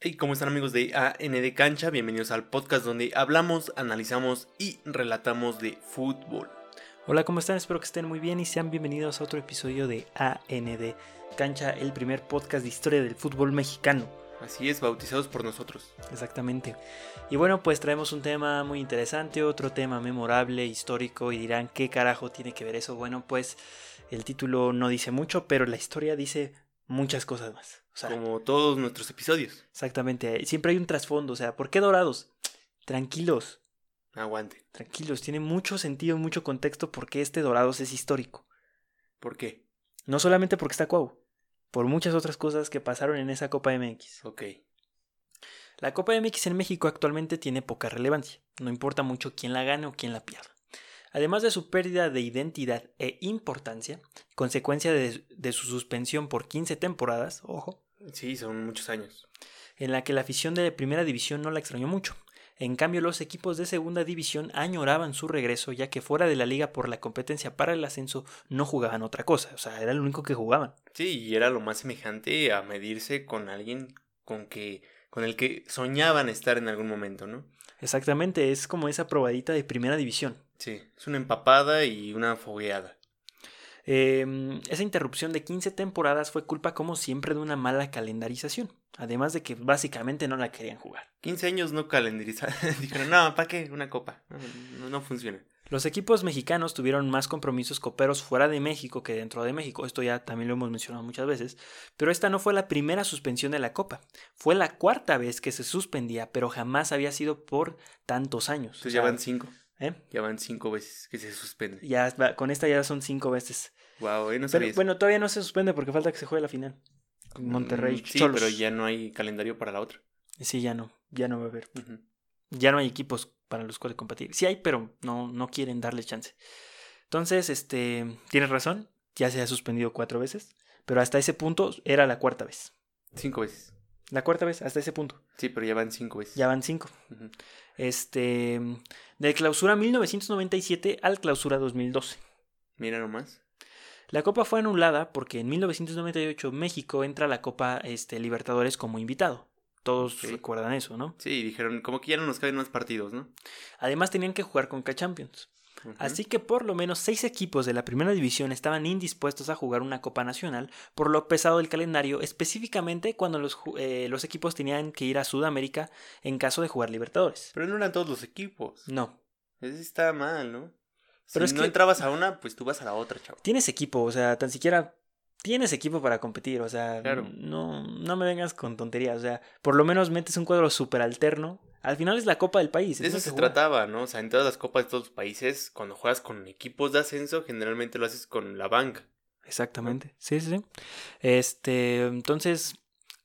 Hey, ¿cómo están amigos de AND Cancha? Bienvenidos al podcast donde hablamos, analizamos y relatamos de fútbol. Hola, ¿cómo están? Espero que estén muy bien y sean bienvenidos a otro episodio de AND Cancha, el primer podcast de historia del fútbol mexicano. Así es, bautizados por nosotros. Exactamente. Y bueno, pues traemos un tema muy interesante, otro tema memorable, histórico, y dirán, ¿qué carajo tiene que ver eso? Bueno, pues el título no dice mucho, pero la historia dice muchas cosas más. O sea, Como todos nuestros episodios. exactamente, siempre hay un trasfondo, o sea, ¿por qué dorados? Tranquilos, Aguante. tranquilos, tiene mucho sentido, mucho contexto porque este dorados es histórico. ¿Por qué? No solamente porque está Cuau, por muchas otras cosas que pasaron en esa Copa MX. Ok. La Copa MX en México actualmente tiene poca relevancia, no importa mucho quién la gane o quién la pierda. Además de su pérdida de identidad e importancia, consecuencia de, de su suspensión por 15 temporadas, ojo, Sí, son muchos años. en la que la afición de primera división no la extrañó mucho. En cambio, los equipos de segunda división añoraban su regreso, ya que fuera de la liga por la competencia para el ascenso no jugaban otra cosa, o sea, era lo único que jugaban. Sí, y era lo más semejante a medirse con alguien con que con el que soñaban estar en algún momento, ¿no? Exactamente, es como esa probadita de primera división. Sí, es una empapada y una fogueada. Eh, esa interrupción de 15 temporadas fue culpa, como siempre, de una mala calendarización. Además de que básicamente no la querían jugar. 15 años no calendarizaron. Dijeron, no, ¿para qué? Una copa. No, no, funciona. Los equipos mexicanos tuvieron más compromisos coperos fuera de México que dentro de México. Esto ya también lo hemos mencionado muchas veces. Pero esta no fue la primera suspensión de la Copa. Fue la cuarta vez que se suspendía, pero jamás había sido por tantos años. Entonces O sea, ya van cinco. ¿eh? Ya van cinco veces que se suspende. Ya con esta ya son cinco veces. Wow, no Pero, sabía eso. bueno, todavía no se suspende porque falta que se juegue la final. Monterrey. Mm, Sí, Cholos. pero ya no hay calendario para la otra. Sí, ya no. Ya no va a haber. Ya no hay equipos para los cuales competir. Sí hay, pero no, no quieren darle chance. Entonces, este, tienes razón, ya se ha suspendido cuatro veces, pero hasta ese punto era la cuarta vez. Cinco veces. La cuarta vez, hasta ese punto. Sí, pero ya van cinco veces. Ya van cinco. Este, de clausura 1997 al clausura 2012. Mira nomás. La copa fue anulada porque en 1998 México entra a la Copa este, Libertadores como invitado. Todos recuerdan eso, ¿no? Sí, dijeron, como que ya no nos caben más partidos, ¿no? Además tenían que jugar con K-Champions. Así que por lo menos seis equipos de la primera división estaban indispuestos a jugar una Copa Nacional por lo pesado del calendario, específicamente cuando los, eh, los equipos tenían que ir a Sudamérica en caso de jugar Libertadores. Pero no eran todos los equipos. No. Eso está mal, ¿no? Pero si es no que- entrabas a una, pues tú vas a la otra, chavo. Tienes equipo, o sea, tan siquiera tienes equipo para competir, o sea, Claro. no, no me vengas con tonterías, o sea, por lo menos metes un cuadro súper alterno. Al final es la Copa del país. De eso se jugar. trataba, ¿no? O sea, en todas las copas de todos los países, cuando juegas con equipos de ascenso, generalmente lo haces con la banca. Exactamente. Sí, sí, sí. Este, entonces,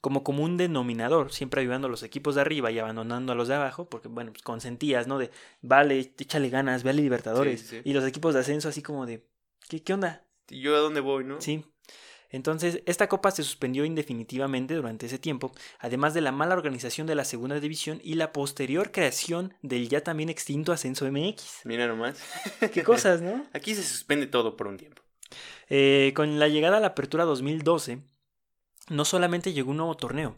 como común denominador, siempre ayudando a los equipos de arriba y abandonando a los de abajo, porque, bueno, pues consentías, ¿no? De, vale, échale ganas, ve a Libertadores. Sí, sí, sí. Y los equipos de ascenso así como de, ¿qué, qué onda? ¿Y yo a dónde voy, no? Sí. Entonces, esta copa se suspendió indefinitivamente durante ese tiempo, además de la mala organización de la segunda división y la posterior creación del ya también extinto Ascenso MX. Mira nomás. Qué cosas, ¿no? Aquí se suspende todo por un tiempo. Eh, con la llegada a la apertura 2012, no solamente llegó un nuevo torneo,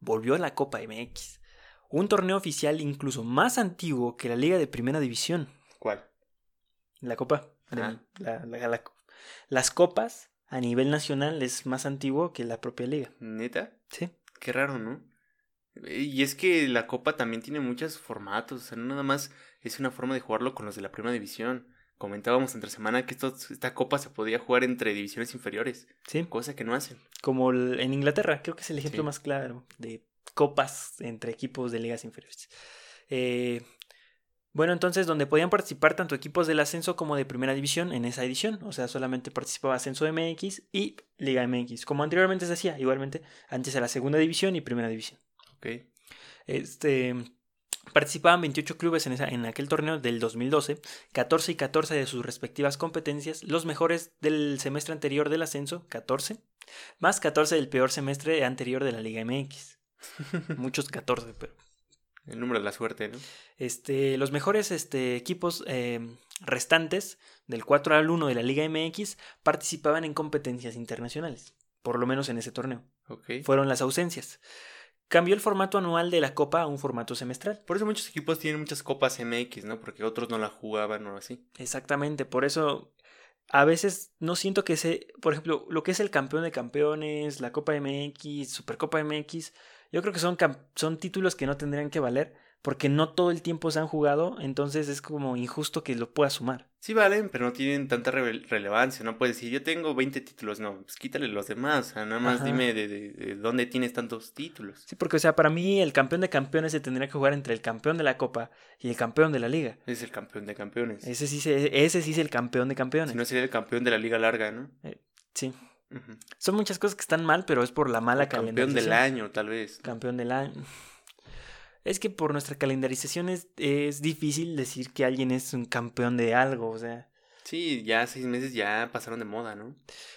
volvió a la Copa MX. Un torneo oficial incluso más antiguo que la Liga de Primera División. ¿Cuál? La Copa. Ah. la- la- la- las copas a nivel nacional es más antiguo que la propia liga. ¿Neta? Sí. Qué raro, ¿no? Y es que la copa también tiene muchos formatos, o sea, no nada más es una forma de jugarlo con los de la primera división. Comentábamos entre semana que esto- esta copa se podía jugar entre divisiones inferiores, Sí. cosa que no hacen. Como el- en Inglaterra, creo que es el ejemplo Sí. más claro de copas entre equipos de ligas inferiores. Eh, bueno, entonces, donde podían participar tanto equipos del ascenso como de primera división en esa edición, o sea, solamente participaba Ascenso MX y Liga MX, como anteriormente se hacía, igualmente, antes era segunda división y primera división. ¿Ok? Este, participaban 28 clubes en, esa, en aquel torneo del 2012, 14 y 14 de sus respectivas competencias, los mejores del semestre anterior del ascenso, 14, más 14 del peor semestre anterior de la Liga MX. Muchos 14, pero El número de la suerte, ¿no? este, los mejores este, equipos eh, restantes, del 4 al 1 de la Liga MX, participaban en competencias internacionales, por lo menos en ese torneo. Fueron las ausencias. Cambió el formato anual de la Copa a un formato semestral. Por eso muchos equipos tienen muchas Copas MX, ¿no? Porque otros no la jugaban o así. Exactamente, por eso a veces no siento que se, por ejemplo, lo que es el campeón de campeones, la Copa MX, Supercopa MX, yo creo que son, son títulos que no tendrían que valer porque no todo el tiempo se han jugado, entonces es como injusto que lo pueda sumar. Sí valen, pero no tienen tanta relevancia, no puedes decir, yo tengo 20 títulos, no, pues quítale los demás, o sea, nada más dime de, dónde tienes tantos títulos. Sí, porque o sea, para mí el campeón de campeones se tendría que jugar entre el campeón de la Copa y el campeón de la liga. Es el campeón de campeones. Ese sí, ese sí es el campeón de campeones. Si no sería el campeón de la liga larga, ¿no? Eh, sí. Son muchas cosas que están mal, pero es por la mala Campeón del año, tal vez. Campeón del año. Es que por nuestra calendarización es, es difícil decir que alguien es un campeón de algo, o sea. Sí, ya seis meses ya pasaron de moda, ¿no?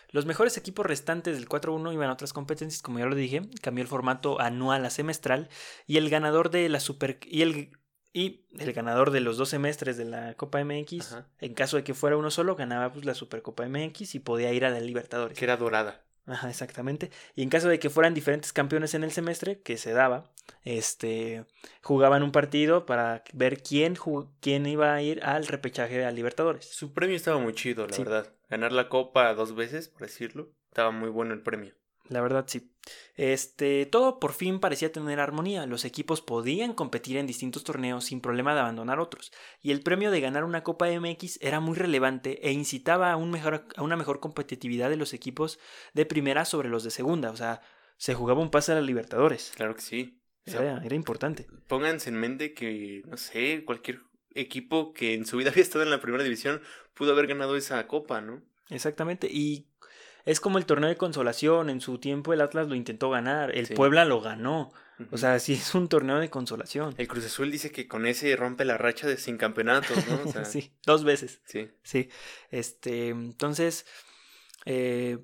Los mejores equipos restantes del 4-1 iban a otras competencias, como ya lo dije, cambió el formato anual a semestral y el ganador de la Super y el y el ganador de los dos semestres de la Copa MX, en caso de que fuera uno solo, ganaba pues la Supercopa MX y podía ir a la Libertadores. Que era dorada. Ajá, exactamente. Y en caso de que fueran diferentes campeones en el semestre, que se daba, este, jugaban un partido para ver quién, quién iba a ir al repechaje a Libertadores. Su premio estaba muy chido, la verdad. Ganar la copa dos veces, por decirlo, estaba muy bueno el premio. La verdad, sí. Este, todo por fin parecía tener armonía. Los equipos podían competir en distintos torneos sin problema de abandonar otros. Y el premio de ganar una Copa MX era muy relevante e incitaba a, un mejor, a una mejor competitividad de los equipos de primera sobre los de segunda. O sea, se jugaba un pase a la Libertadores. Claro que sí. era, era importante. Pónganse en mente que, no sé, cualquier equipo que en su vida había estado en la primera división pudo haber ganado esa copa, ¿no? Exactamente. Y es como el torneo de consolación. En su tiempo el Atlas lo intentó ganar. El Puebla lo ganó. O sea, sí es un torneo de consolación. El Cruz Azul dice que con ese rompe la racha de sin campeonatos, ¿no? sí, dos veces. Sí. Sí. Este, entonces, eh,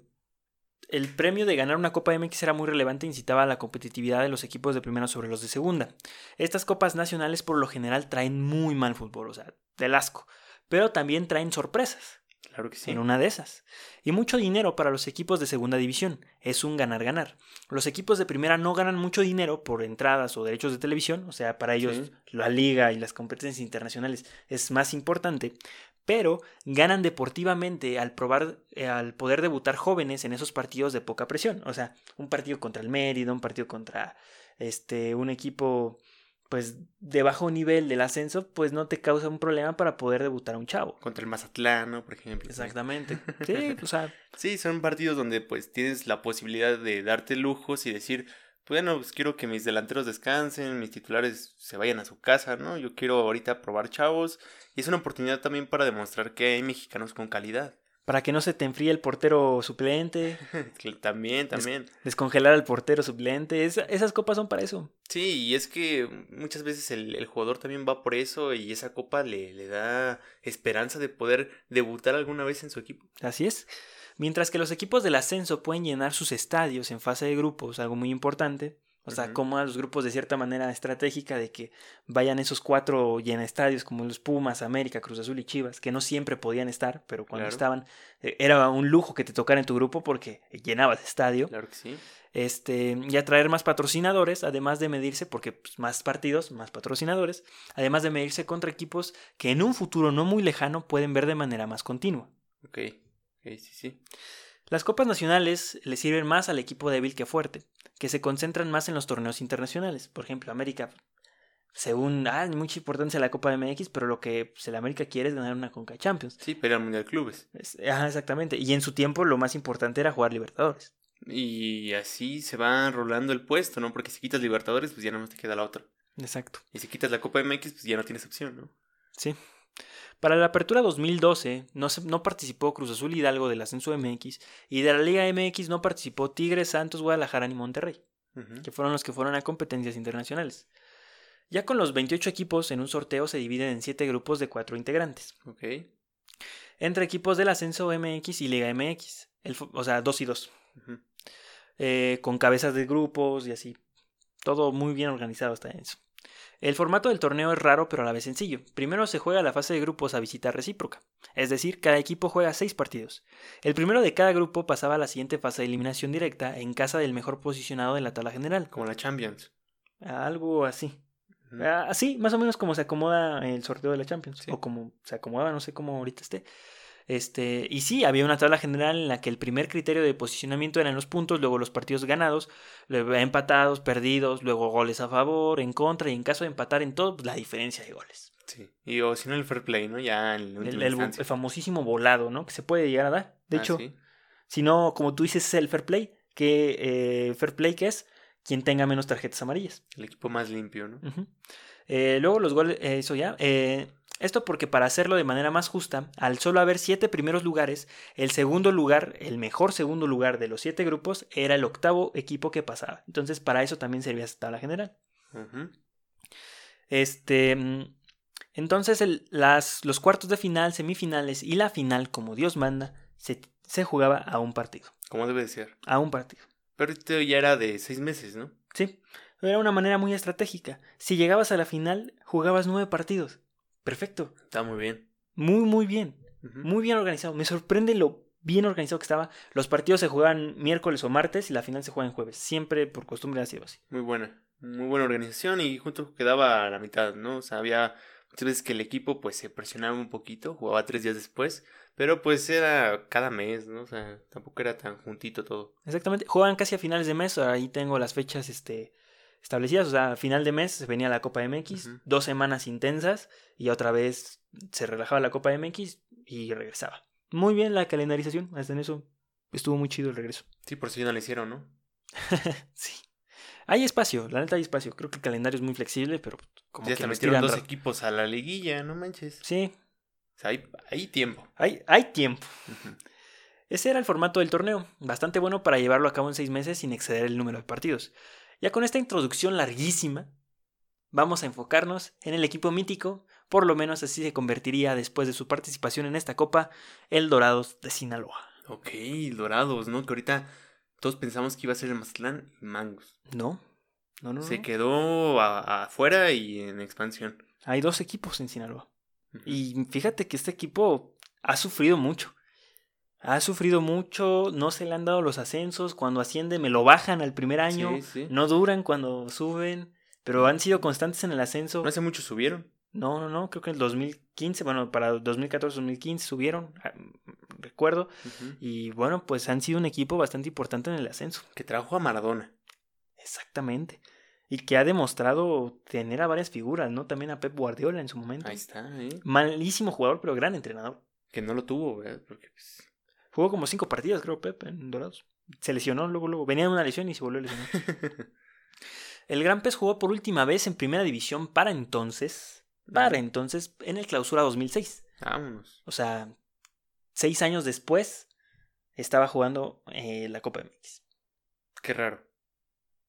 el premio de ganar una Copa MX era muy relevante e incitaba a la competitividad de los equipos de primera sobre los de segunda. Estas copas nacionales por lo general traen muy mal fútbol, o sea, del asco. Pero también traen sorpresas. Claro que sí. En una de esas. Y mucho dinero para los equipos de segunda división. Es un ganar-ganar. Los equipos de primera no ganan mucho dinero por entradas o derechos de televisión. O sea, para ellos la liga y las competencias internacionales es más importante. Pero ganan deportivamente al probar, eh, al poder debutar jóvenes en esos partidos de poca presión. O sea, un partido contra el Mérida, un partido contra este, un equipo pues de bajo nivel del ascenso, pues no te causa un problema para poder debutar a un chavo. Contra el Mazatlán, Por ejemplo. Exactamente. Sí, o sea. Sí, son partidos donde pues tienes la posibilidad de darte lujos y decir, bueno, pues quiero que mis delanteros descansen, mis titulares se vayan a su casa, ¿no? Yo quiero ahorita probar chavos y es una oportunidad también para demostrar que hay mexicanos con calidad para que no se te enfríe el portero suplente. también, también. descongelar al portero suplente. esas copas son para eso. Sí, y es que muchas veces el, jugador también va por eso y esa copa le, le, da esperanza de poder debutar alguna vez en su equipo. Así es. Mientras que los equipos del ascenso pueden llenar sus estadios en fase de grupos, algo muy importante, o sea, como a los grupos de cierta manera estratégica de que vayan esos cuatro llena estadios como los Pumas, América, Cruz Azul y Chivas, que no siempre podían estar, pero cuando estaban eh, era un lujo que te tocara en tu grupo porque llenabas estadio. Claro que sí. Este, y atraer más patrocinadores, además de medirse, porque pues, más partidos, más patrocinadores, además de medirse contra equipos que en un futuro no muy lejano pueden ver de manera más continua. Ok, okay sí, sí. Las copas nacionales le sirven más al equipo débil que fuerte, que se concentran más en los torneos internacionales. Por ejemplo, América, según, ah, mucha importancia la Copa MX, pero lo que pues, el América quiere es ganar una Conca Champions. Sí, pero el Mundial de Clubes. ajá, exactamente. Y en su tiempo lo más importante era jugar Libertadores. Y así se va rolando el puesto, ¿no? Porque si quitas Libertadores, pues ya no te queda la otra. Exacto. Y si quitas la Copa MX, pues ya no tienes opción, ¿no? Sí. Para la apertura 2012 no, no participó Cruz Azul Hidalgo del ascenso MX y de la Liga MX no participó Tigres, Santos, Guadalajara ni Monterrey, que fueron los que fueron a competencias internacionales. Ya con los 28 equipos en un sorteo se dividen en 7 grupos de 4 integrantes. Entre equipos del ascenso MX y Liga MX, o sea, 2 y 2. Eh, con cabezas de grupos y así. Todo muy bien organizado hasta eso. El formato del torneo es raro pero a la vez sencillo. Primero se juega la fase de grupos a visita recíproca, es decir, cada equipo juega seis partidos. El primero de cada grupo pasaba a la siguiente fase de eliminación directa en casa del mejor posicionado de la tabla general. Como la Champions. Algo así. Ujú. Ah, Así, más o menos como se acomoda el sorteo de la Champions. Sí. O como se acomodaba, no sé cómo ahorita esté. Este, y sí, había una tabla general en la que el primer criterio de posicionamiento eran los puntos, luego los partidos ganados, luego empatados, perdidos, luego goles a favor, en contra, y en caso de empatar en todo, pues, la diferencia de goles. Sí. Y o si no el fair play, ¿no? Ya en El, el- famosísimo volado, ¿no? Que se puede llegar a dar. De Ah, hecho, sí. si no, como tú dices, es el fair play, que eh, fair play que es quien tenga menos tarjetas amarillas. El equipo más limpio, ¿no? Eh, luego los goles, eh, eso ya. Esto porque para hacerlo de manera más justa, al solo haber siete primeros lugares, el segundo lugar, el mejor segundo lugar de los siete grupos, era el octavo equipo que pasaba. Entonces, para eso también servía esta tabla general. Este. Entonces, el- las, los cuartos de final, semifinales y la final, como Dios manda, se, se jugaba a un partido. Como debe de ser. A un partido. Pero esto ya era de seis meses, ¿no? Sí, era una manera muy estratégica. Si llegabas a la final, jugabas nueve partidos. Perfecto. Está muy bien. Muy, muy bien. Muy bien organizado. Me sorprende lo bien organizado que estaba. Los partidos se juegan miércoles o martes y la final se juega en jueves. Siempre por costumbre ha sido así. Muy buena. Muy buena organización y junto quedaba a la mitad, ¿no? O sea, había muchas veces que el equipo pues se presionaba un poquito, jugaba tres días después, pero pues era cada mes, ¿no? O sea, tampoco era tan juntito todo. Exactamente. Juegan casi a finales de mes. Ahí tengo las fechas este, establecidas. O sea, a final de mes se venía la Copa MX. Dos semanas intensas. Y otra vez se relajaba la Copa MX y regresaba. Muy bien la calendarización. Hasta en eso estuvo muy chido el regreso. Sí, por si no lo hicieron, ¿no? sí. Hay espacio, la neta hay espacio. Creo que el calendario es muy flexible, pero como ya que se metieron dos equipos a la liguilla, no manches. Sí, O sea, hay, hay tiempo. hay, hay tiempo. Ese era el formato del torneo, bastante bueno para llevarlo a cabo en seis meses sin exceder el número de partidos. Ya con esta introducción larguísima, vamos a enfocarnos en el equipo mítico, por lo menos así se convertiría después de su participación en esta copa, el Dorados de Sinaloa. Ok, Dorados, ¿no? Que ahorita todos pensamos que iba a ser el Mazatlán y Mangos. ¿No? No, no, Se no. quedó afuera y en expansión. Hay dos equipos en Sinaloa. Y fíjate que este equipo ha sufrido mucho. Ha sufrido mucho, no se le han dado los ascensos. Cuando asciende me lo bajan al primer año. Sí, sí. No duran cuando suben, pero han sido constantes en el ascenso. No hace mucho subieron. No, no, no, creo que en el 2015, bueno, para 2014-2015 subieron, ah, recuerdo. Y bueno, pues han sido un equipo bastante importante en el ascenso. Que trajo a Maradona. Exactamente. Y que ha demostrado tener a varias figuras, ¿no? También a Pep Guardiola en su momento. Ahí está, ¿eh? Malísimo jugador, pero gran entrenador. Que no lo tuvo, ¿verdad? Porque pues, Jugó como cinco partidas, creo, Pep, en Dorados. Se lesionó luego, luego. Venía de una lesión y se volvió a lesionar. El Gran Pez jugó por última vez en primera división para entonces. Para entonces, en el clausura 2006. Vámonos. O sea, seis años después estaba jugando eh, la Copa MX. Qué raro.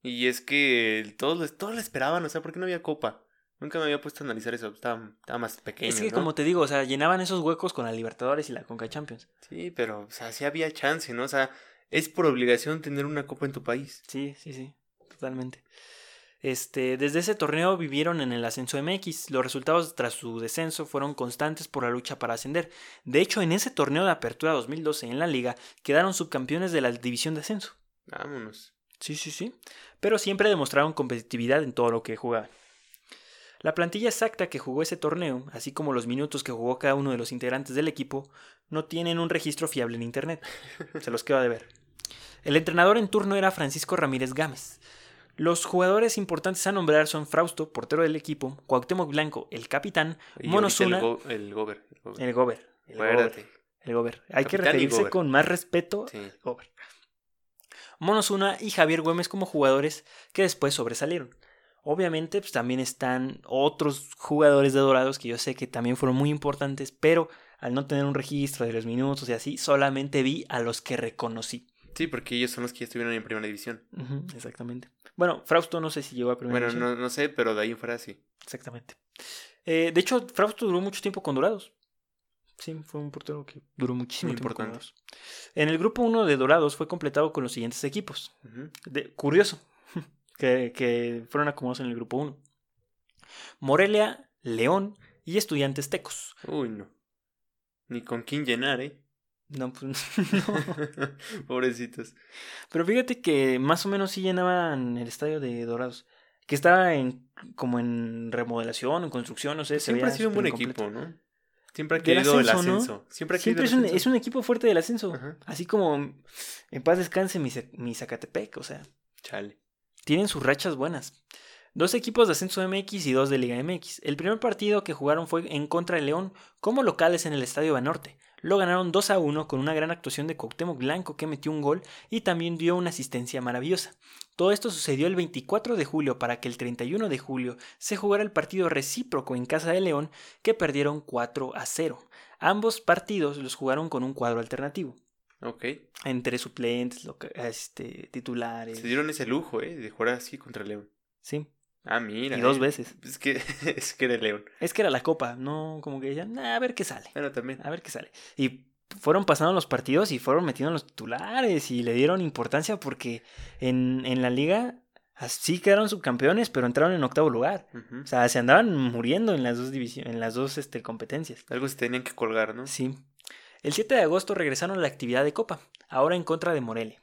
Y es que todos, todos le esperaban, o sea, ¿por qué no había copa? Nunca me había puesto a analizar eso. Estaba, estaba más pequeño. es que, ¿no? como te digo, o sea, llenaban esos huecos con la Libertadores y la Conca Champions. Sí, pero, o sea, sí había chance, ¿no? O sea, es por obligación tener una copa en tu país. Sí, sí, sí, totalmente. Este, desde ese torneo vivieron en el ascenso MX. Los resultados tras su descenso fueron constantes por la lucha para ascender. De hecho, en ese torneo de apertura 2012 en la liga quedaron subcampeones de la división de ascenso. Vámonos. Sí, sí, sí. Pero siempre demostraron competitividad en todo lo que jugaban. La plantilla exacta que jugó ese torneo, así como los minutos que jugó cada uno de los integrantes del equipo, no tienen un registro fiable en internet. Se los quedo de ver. El entrenador en turno era Francisco Ramírez Gámez. Los jugadores importantes a nombrar son Frausto, portero del equipo, Cuauhtémoc Blanco, el capitán, Y Monosuna, El, go- el Gober. El Gober. el Gober. El Gober. Hay que Capitán referirse con más respeto Sí. Gober. Monosuna y Javier Güemes como jugadores que después sobresalieron. Obviamente, pues también están otros jugadores de Dorados que yo sé que también fueron muy importantes, pero al no tener un registro de los minutos y así, solamente vi a los que reconocí. Sí, porque ellos son los que ya estuvieron en primera división. Exactamente. Bueno, Frausto no sé si llegó a primera Bueno, división. no, no sé, pero de ahí en fuera sí. Exactamente. Eh, de hecho, Frausto duró mucho tiempo con Dorados. Sí, fue un portero que duró muchísimo Muy tiempo con importante. Dorados. En el grupo 1 de Dorados fue completado con los siguientes equipos. De- curioso que, que fueron acomodados en el grupo 1. Morelia, León y Estudiantes Tecos. Uy, no. Ni con quién llenar, ¿eh? No, pues, no. Pobrecitos. Pero fíjate que más o menos sí llenaban el estadio de Dorados. que estaba en como en remodelación, en construcción, no sé. se Siempre ha veía sido un buen equipo. ¿no? Siempre ha querido el ascenso. Siempre ha Siempre querido es el un, ascenso. es un equipo fuerte del ascenso. Ajá. Así como en paz descanse mi, mi Zacatepec, o sea, Chale. Tienen sus rachas buenas. Dos equipos de ascenso MX y dos de Liga MX. El primer partido que jugaron fue en contra de León como locales en el Estadio Banorte. Lo ganaron 2 a 1 con una gran actuación de Cuauhtémoc Blanco que metió un gol y también dio una asistencia maravillosa. Todo esto sucedió el 24 de julio para que el 31 de julio se jugara el partido recíproco en casa de León que perdieron 4 a 0. Ambos partidos los jugaron con un cuadro alternativo, Ok. entre suplentes, este, titulares. Se dieron ese lujo, ¿eh? De jugar así contra León. Sí, Ah, mira. y dos eh. veces. Es que, es que era León. Es que era la copa, no como que decían, "Nah, a ver qué sale, Bueno, también. a ver qué sale. Y fueron pasando los partidos y fueron metiendo los titulares y le dieron importancia porque en, en la liga sí quedaron subcampeones, pero entraron en octavo lugar. O sea, se andaban muriendo en las dos divisiones, en las dos este, competencias. Algo se tenían que colgar, ¿no? Sí. El 7 de agosto regresaron a la actividad de Copa, ahora en contra de Morelia.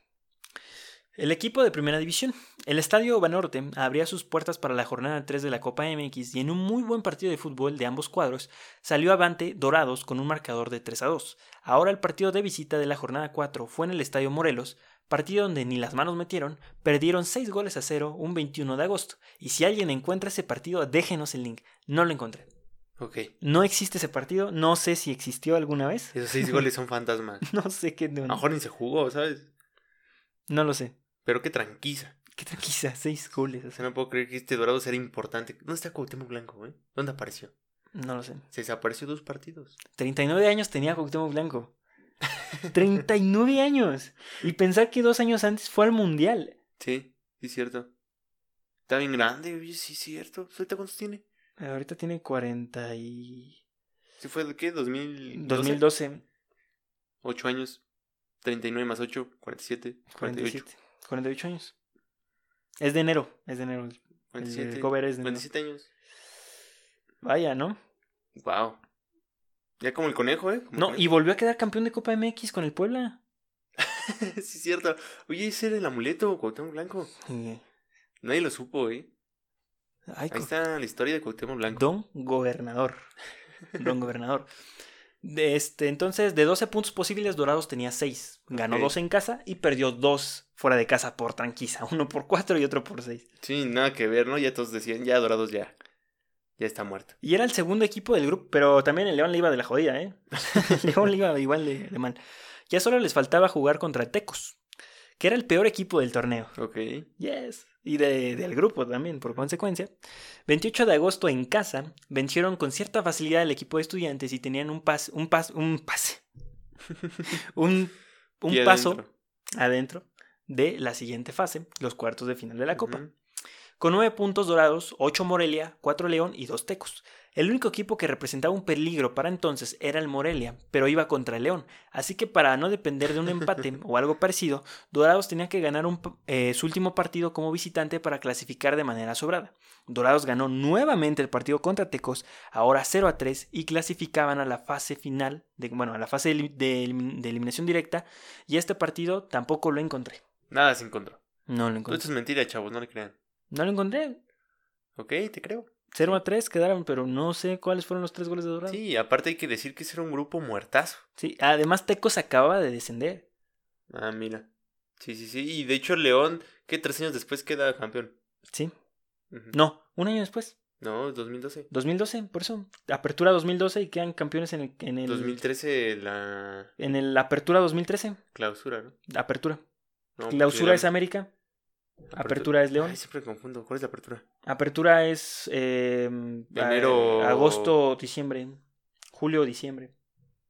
El equipo de Primera División. El Estadio Banorte abría sus puertas para la jornada 3 de la Copa MX y en un muy buen partido de fútbol de ambos cuadros salió avante Dorados con un marcador de 3 a 2. Ahora el partido de visita de la jornada 4 fue en el Estadio Morelos, partido donde ni las manos metieron, perdieron 6 goles a 0 un 21 de agosto. Y si alguien encuentra ese partido, déjenos el link. No lo encontré. Ok. No existe ese partido, no sé si existió alguna vez. Esos seis goles son fantasmas. No sé qué. A lo mejor ni se jugó, ¿sabes? No lo sé. Pero qué tranquila. ¿Qué tranquila? Seis goles. O sea, no puedo creer que este Dorado sea importante. ¿Dónde está Cuauhtémoc Blanco, güey? ¿Dónde apareció? No lo sé. Se desapareció dos partidos. 39 años tenía Cuauhtémoc Blanco. 39 años. Y pensar que dos años antes fue al Mundial. Sí, sí, es cierto. Está bien grande, oye, sí, es cierto. ¿Ahorita cuántos tiene? Ahorita tiene 40 y... ¿Sí fue de qué? ¿2012? 2012. 8 años. 39 más 8, 47. 48. 47. 48 años. Es de enero. Es de enero. El- 47. El cover es de enero. 27 años. Vaya, ¿no? Wow. Ya como el conejo, ¿eh? Como No, conejo. y volvió a quedar campeón de Copa MX con el Puebla. sí, es cierto. Oye, ese era el amuleto, Cuauhtémoc Blanco. Y- Nadie lo supo, ¿eh? Ay, Ahí está la historia de Cuauhtémoc Blanco. Don Gobernador. Don Gobernador. De este, entonces, de 12 puntos posibles, Dorados tenía 6. Ganó Ok. 2 en casa y perdió 2 fuera de casa por tranquiza. Uno por 4 y otro por 6. Sí, nada que ver, ¿no? Ya todos decían, ya Dorados ya. Ya está muerto. Y era el segundo equipo del grupo, pero también el León le iba de la jodida, ¿eh? el León le iba igual de, de mal. Ya solo les faltaba jugar contra Tecos, que era el peor equipo del torneo. Ok. Yes. Y de- del grupo también, por consecuencia. 28 de agosto en casa, vencieron con cierta facilidad el equipo de estudiantes y tenían un pas, un pas, un pase. un un paso adentro. adentro de la siguiente fase, los cuartos de final de la Copa. Con 9 puntos dorados, 8 Morelia, 4 León y 2 Tecos. El único equipo que representaba un peligro para entonces era el Morelia, pero iba contra el León. Así que para no depender de un empate o algo parecido, Dorados tenía que ganar un eh, su último partido como visitante para clasificar de manera sobrada. Dorados ganó nuevamente el partido contra Tecos, ahora 0 a 3, y clasificaban a la fase final, de, bueno, a la fase de, elim- de elim- de eliminación directa, y este partido tampoco lo encontré. Nada se encontró. No lo encontré. esto es mentira, chavos, no le crean. No lo encontré. Ok, te creo. 0 a 3 quedaron, pero no sé cuáles fueron los tres goles de Dorados. Sí, aparte hay que decir que ese era un grupo muertazo. Sí, además Tecos acababa de descender. Ah, mira. Sí, sí, sí. Y de hecho, León, que tres años después queda campeón. Sí. No, un año después. No, 2012. 2012, por eso. Apertura 2012 y quedan campeones en el, en el, 2013 la en el Apertura 2013. clausura, ¿no? Apertura. No, Clausura pues es América. Apertura es León. Ay, siempre confundo. ¿Cuál es la apertura? Apertura es eh, Enero- a- agosto, diciembre. Julio, diciembre.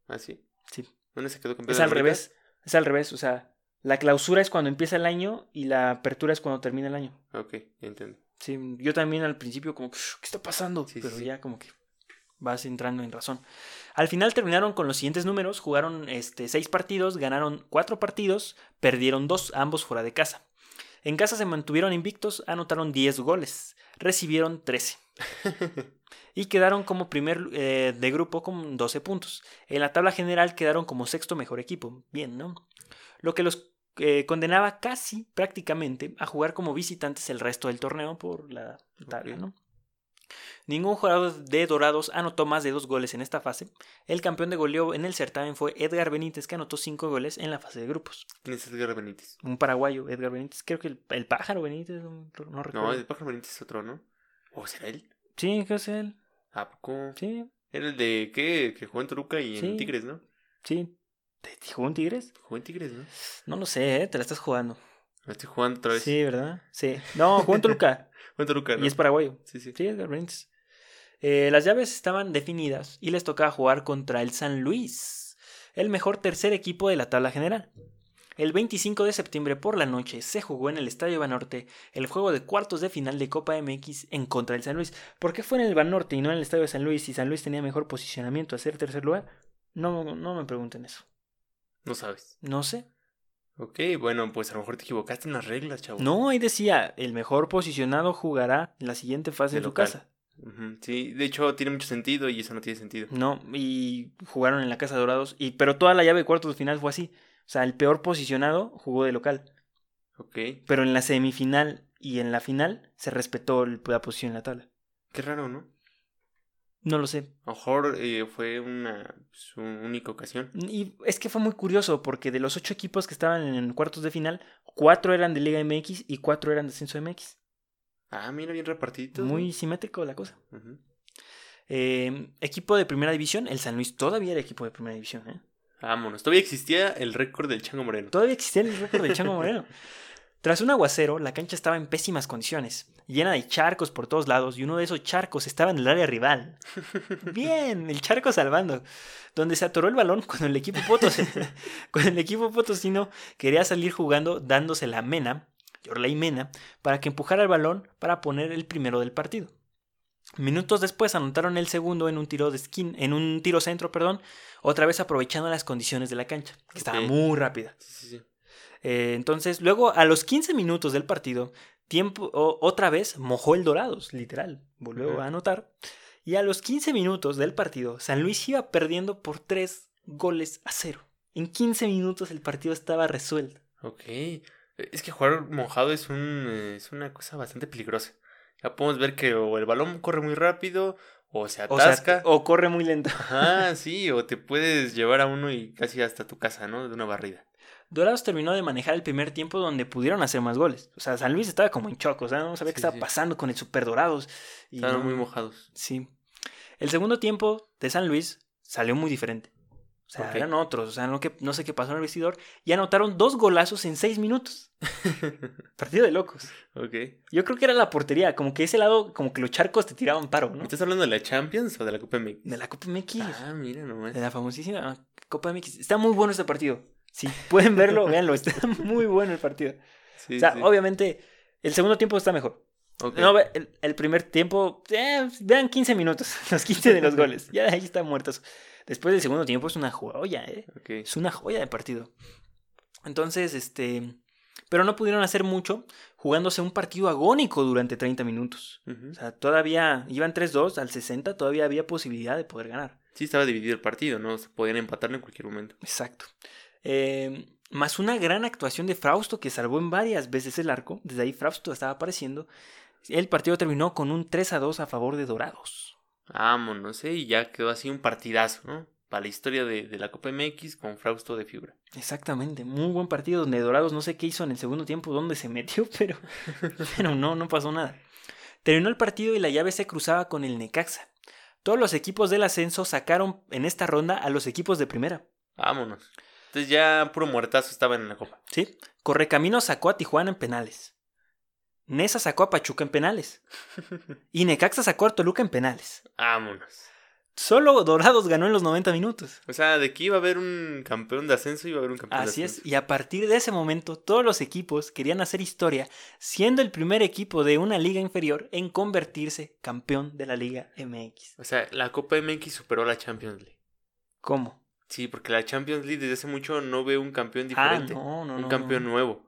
Ah, sí. Sí. ¿Dónde se quedó campeón? Es al América? revés. Es al revés. O sea, la clausura es cuando empieza el año y la apertura es cuando termina el año. Ok, entiendo. Sí, yo también al principio como, ¿qué está pasando? Sí, Pero sí. ya como que vas entrando en razón. Al final terminaron con los siguientes números, jugaron este, seis partidos, ganaron cuatro partidos, perdieron dos, ambos fuera de casa. En casa se mantuvieron invictos, anotaron 10 goles, recibieron 13 y quedaron como primer eh, de grupo con 12 puntos. En la tabla general quedaron como sexto mejor equipo. Bien, ¿no? Lo que los eh, condenaba casi prácticamente a jugar como visitantes el resto del torneo por la tabla. ¿no? Ningún jugador de Dorados anotó más de dos goles en esta fase. El campeón de goleo en el certamen fue Edgar Benítez, que anotó cinco goles en la fase de grupos. ¿Quién es Edgar Benítez? Un paraguayo, Edgar Benítez. Creo que el, el pájaro Benítez, no, no No, recuerdo. el pájaro Benítez es otro, ¿no? ¿O será él? Sí, creo que es él. ¿A poco? Sí, Era el de qué? Que jugó en Toluca y Sí. en Tigres, ¿no? sí. ¿Te te jugó en Tigres? Jugó en Tigres, ¿no? No lo sé, ¿eh? te la estás jugando. Me estoy jugando otra vez. Sí, ¿verdad? Sí. No, jugó en Toluca. Y es paraguayo. Sí, sí. Sí, Edgar Benítez. Eh, las llaves estaban definidas y les tocaba jugar contra el San Luis, el mejor tercer equipo de la tabla general. El 25 de septiembre por la noche se jugó en el Estadio Banorte el juego de cuartos de final de Copa MX en contra del San Luis. ¿Por qué fue en el Banorte y no en el Estadio de San Luis si San Luis tenía mejor posicionamiento a ser tercer lugar? No, no me pregunten eso. No sabes. No sé. Ok, bueno, pues a lo mejor te equivocaste en las reglas, chavo. No, ahí decía, el mejor posicionado jugará la siguiente fase De en su casa. Sí, de hecho tiene mucho sentido y eso no tiene sentido. No, y jugaron en la Casa de Dorados. Y, pero toda la llave de cuartos de final fue así. O sea, el peor posicionado jugó de local. Ok, Pero en la semifinal y en la final se respetó la posición en la tabla. qué raro, ¿no? No lo sé. A lo mejor eh, fue una su única ocasión. Y es que fue muy curioso porque de los ocho equipos que estaban en cuartos de final, cuatro eran de Liga MX y cuatro eran de Ascenso MX. Ah, mira, bien repartido. Muy simétrico la cosa. Eh, equipo de primera división, el San Luis todavía era equipo de primera división. ¿eh? Vámonos. Todavía existía el récord del Chango Moreno. Todavía existía el récord del Chango Moreno. Tras un aguacero, la cancha estaba en pésimas condiciones, llena de charcos por todos lados, y uno de esos charcos estaba en el área rival. Bien, el charco salvando. Donde se atoró el balón cuando el equipo cuando el equipo potosino quería salir jugando dándose la mena, Yorley Mena, para que empujara el balón para poner el primero del partido. Minutos después anotaron el segundo en un tiro de skin, en un tiro centro, perdón, otra vez aprovechando las condiciones de la cancha, que estaba muy rápida. Sí, sí, sí. Eh, entonces, luego a los 15 minutos del partido, tiempo, o- otra vez mojó el Dorados, literal, volvió a anotar. Y a los 15 minutos del partido, San Luis iba perdiendo por 3 goles a 0. En 15 minutos el partido estaba resuelto. Ok. Es que jugar mojado es, un, es una cosa bastante peligrosa. Ya podemos ver que o el balón corre muy rápido o se O, sea, atasca. o corre muy lento. Ajá, sí, o te puedes llevar a uno y casi hasta tu casa, ¿no? De una barrida. Dorados terminó de manejar el primer tiempo donde pudieron hacer más goles. O sea, San Luis estaba como en choco, o sea, no sabía Sí, qué estaba sí. pasando con el Super Dorados. y Estaban no- muy mojados. Sí. El segundo tiempo de San Luis salió muy diferente. O sea, eran otros. O sea, no, que, no sé qué pasó en el vestidor. Y anotaron dos golazos en seis minutos. Partido de locos. ok. Yo creo que era la portería. Como que ese lado, como que los charcos te tiraban paro, ¿no? ¿Estás hablando de la Champions o de la Copa MX? De la Copa MX. Ah, mira nomás. De la famosísima Copa MX. Está muy bueno este partido. Si pueden verlo, véanlo. Está muy bueno el partido. Sí, o sea, sí. obviamente, el segundo tiempo está mejor. Ok. No, el, el primer tiempo, eh, vean 15 minutos, los 15 de los goles. Ya ahí están muertos. Después del segundo tiempo es una joya, ¿eh? Ok. Es una joya de partido. Entonces, este... Pero no pudieron hacer mucho jugándose un partido agónico durante 30 minutos. Ujú. O sea, todavía iban 3-2 al 60, todavía había posibilidad de poder ganar. Sí, estaba dividido el partido, ¿no? Se podían empatarlo en cualquier momento. Exacto. Eh, más una gran actuación de Frausto que salvó en varias veces el arco. Desde ahí Frausto estaba apareciendo. El partido terminó con un 3 a 2 a favor de Dorados. Vámonos, ¿eh? Y ya quedó así un partidazo, ¿no? Para la historia de, de la Copa MX con Frausto de figura. Exactamente, muy buen partido donde Dorados no sé qué hizo en el segundo tiempo, dónde se metió, pero, pero no, no pasó nada. Terminó el partido y la llave se cruzaba con el Necaxa. Todos los equipos del ascenso sacaron en esta ronda a los equipos de primera. Vámonos. Entonces ya puro muertazo estaban en la Copa. ¿Sí? Correcamino sacó a Tijuana en penales. Nesa sacó a Pachuca en penales. Y Necaxa sacó a Toluca en penales. Vámonos. Solo Dorados ganó en los 90 minutos. O sea, de que iba a haber un campeón de ascenso, iba a haber un campeón Así de es, ascenso. y a partir de ese momento todos los equipos querían hacer historia, siendo el primer equipo de una liga inferior en convertirse campeón de la Liga MX. O sea, la Copa MX superó a la Champions League. ¿Cómo? Sí, porque la Champions League desde hace mucho no ve un campeón Ah, diferente. no, no, un no, campeón nuevo.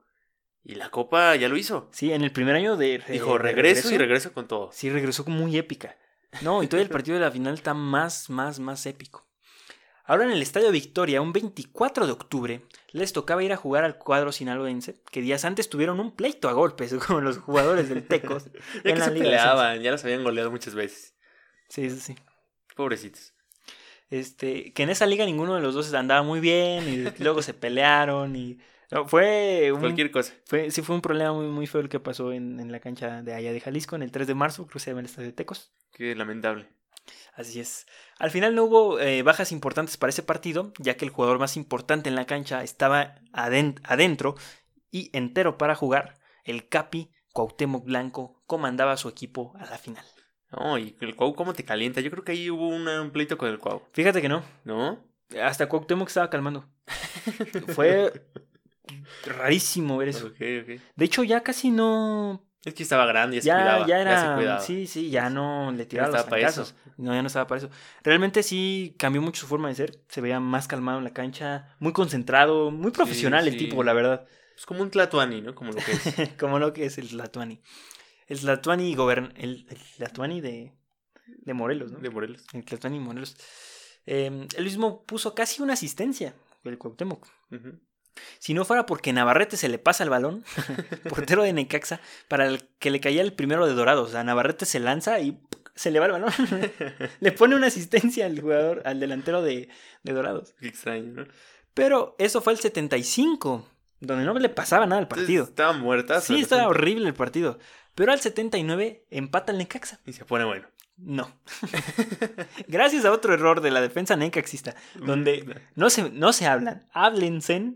Y la Copa ya lo hizo. Sí, en el primer año de... Dijo, de regreso, y regreso con todo. Sí, regresó muy épica. No, y todo el partido de la final está más, más, más épico. Ahora en el Estadio Victoria, un 24 de octubre, les tocaba ir a jugar al cuadro sinaloense, que días antes tuvieron un pleito a golpes con los jugadores del Tecos. Ya en que la se Liga peleaban, ya los habían goleado muchas veces. Sí, sí, sí. Pobrecitos. Este, que en esa liga ninguno de los dos andaba muy bien y luego se pelearon y no, fue un, Cualquier cosa. fue, sí fue un problema muy, muy feo el que pasó en, en la cancha de allá de Jalisco en el 3 de marzo, llama el Estadio de Tecos. Qué lamentable. Así es. Al final no hubo eh, bajas importantes para ese partido, ya que el jugador más importante en la cancha estaba aden- adentro y entero para jugar. El Capi Cuauhtémoc Blanco comandaba a su equipo a la final. No, y el Cuau, ¿cómo te calienta? Yo creo que ahí hubo una- un pleito con el Cuau. Fíjate que no, ¿No? hasta Cuauhtémoc estaba calmando. Fue rarísimo ver eso. Ok, ok. De hecho, ya casi no. Es que estaba grande, ya, se Ya, cuidaba. ya se era. cuidaba. sí, sí, ya no le tiraba los para eso. trancazos. No, ya no estaba para eso. Realmente sí cambió mucho su forma de ser. Se veía más calmado en la cancha, muy concentrado, muy profesional el sí. tipo, la verdad. Es como un Tlatuani, ¿no? Como lo que es. Como lo que es el Tlatuani. El Tlatuani gobern... El, el Tlatuani de, de Morelos, ¿no? de Morelos. El Tlatuani Morelos. Eh, él mismo puso casi una asistencia, el Cuauhtémoc. Si no fuera porque Navarrete se le pasa el balón, portero de Necaxa, para el que le caía el primero de Dorados. O sea, Navarrete se lanza y se le va el balón. le pone una asistencia al jugador, al delantero de, de Dorados. Qué extraño, ¿no? Pero eso fue el 75, donde no le pasaba nada al partido. Estaba muerta. Sí, estaba horrible el partido. Pero al 79 empata el Necaxa. Y se pone bueno. No. Gracias a otro error de la defensa necaxista, donde no se, no se hablan, háblense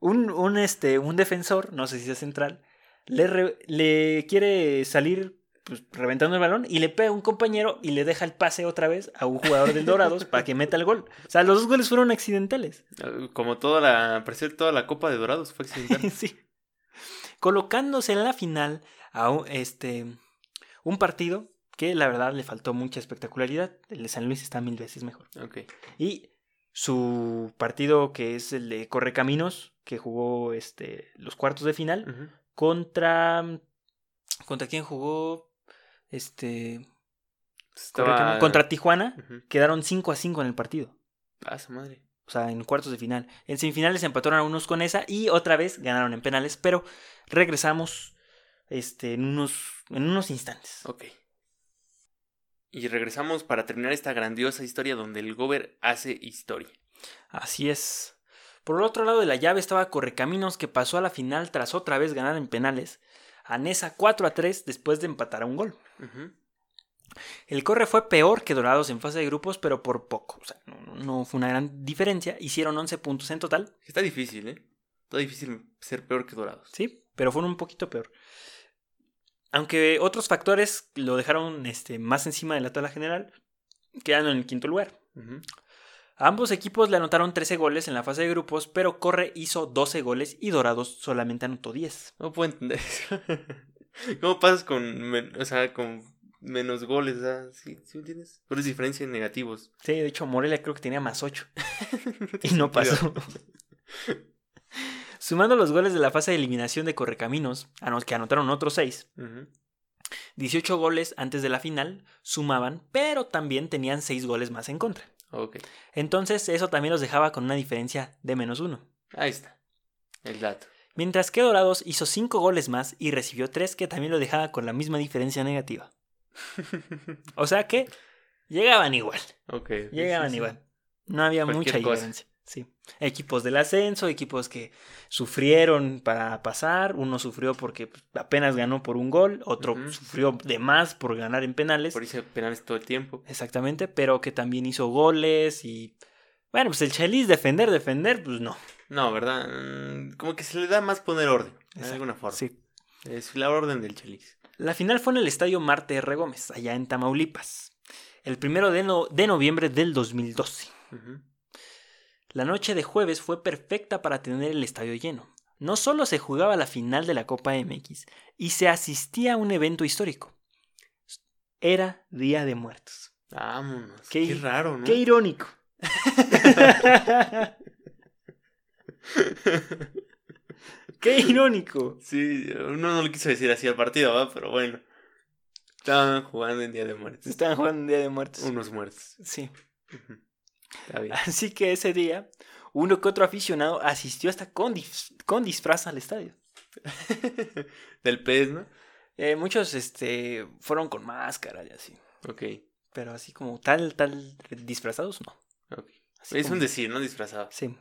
un, un, este, un defensor, no sé si es central, le, re- le quiere salir pues, reventando el balón y le pega a un compañero y le deja el pase otra vez a un jugador del Dorados para que meta el gol. O sea, los dos goles fueron accidentales. Como toda la. Toda la Copa de Dorados fue accidental. sí. Colocándose en la final a un, este, un partido que la verdad le faltó mucha espectacularidad. El de San Luis está mil veces mejor. Y su partido que es el de Correcaminos, que jugó este, los cuartos de final, contra. ¿Contra quién jugó? Este. Estaba... Contra Tijuana. Quedaron 5 a 5 en el partido. Ah, su madre. O sea, en cuartos de final. En semifinales empataron a unos con esa y otra vez ganaron en penales. Pero regresamos este, en, unos, en unos instantes. Ok. Y regresamos para terminar esta grandiosa historia donde el Gober hace historia. Así es. Por el otro lado de la llave estaba Correcaminos que pasó a la final tras otra vez ganar en penales. A Nesa 4 a 3 después de empatar a un gol. El Corre fue peor que Dorados en fase de grupos, pero por poco. O sea, no, no- no fue una gran diferencia. Hicieron 11 puntos en total. Está difícil, ¿eh? Está difícil ser peor que Dorados. Sí, pero fueron un poquito peor. Aunque otros factores lo dejaron este, más encima de la tabla general, quedando en el quinto lugar. A ambos equipos le anotaron 13 goles en la fase de grupos, pero Corre hizo 12 goles y Dorados solamente anotó 10. No puedo entender eso. ¿Cómo pasas con, o sea, con menos goles? ah? ¿Sí, ¿Sí me entiendes? Pero es diferencia en negativos. Sí, de hecho Morelia creo que tenía más 8 y no pasó. Sumando los goles de la fase de eliminación de Correcaminos, a los que anotaron otros 6, Ujú. 18 goles antes de la final sumaban, pero también tenían 6 goles más en contra. Entonces eso también los dejaba con una diferencia de menos 1. Ahí está. El dato. Mientras que Dorados hizo 5 goles más y recibió 3 que también lo dejaba con la misma diferencia negativa. O sea que llegaban igual. Llegaban sí, sí. igual. No había Cualquier mucha cosa. diferencia. Sí. Equipos del ascenso, equipos que sufrieron para pasar. Uno sufrió porque pues, apenas ganó por un gol, otro sufrió de más por ganar en penales. Por irse penales todo el tiempo. Exactamente, pero que también hizo goles y... Bueno, pues el Chelis defender, defender, pues no. No, ¿verdad? Mm, Como que se le da más poner orden, de alguna forma. Sí. Es la orden del Chelis. La final fue en el Estadio Marte R. Gómez, allá en Tamaulipas, el primero de, no- de noviembre del 2012. Ujú. La noche de jueves fue perfecta para tener el estadio lleno. No solo se jugaba la final de la Copa MX, y se asistía a un evento histórico. Era Día de Muertos. Vámonos. Qué- Qué, raro, ¿no? ¡Qué irónico! ¡Qué irónico! sí, uno no le quiso decir así al partido, ¿va? Pero bueno. Estaban jugando en Día de Muertos. Estaban jugando un Día de Muertos. Unos muertos. Sí. Así que ese día, uno que otro aficionado asistió hasta con, dis- con disfraz al estadio. Del pez, ¿no? Eh, muchos este, fueron con máscara y así. Ok. Pero así como tal, tal, disfrazados, no. ok. Así Es como- un decir, ¿no? Disfrazado. Sí.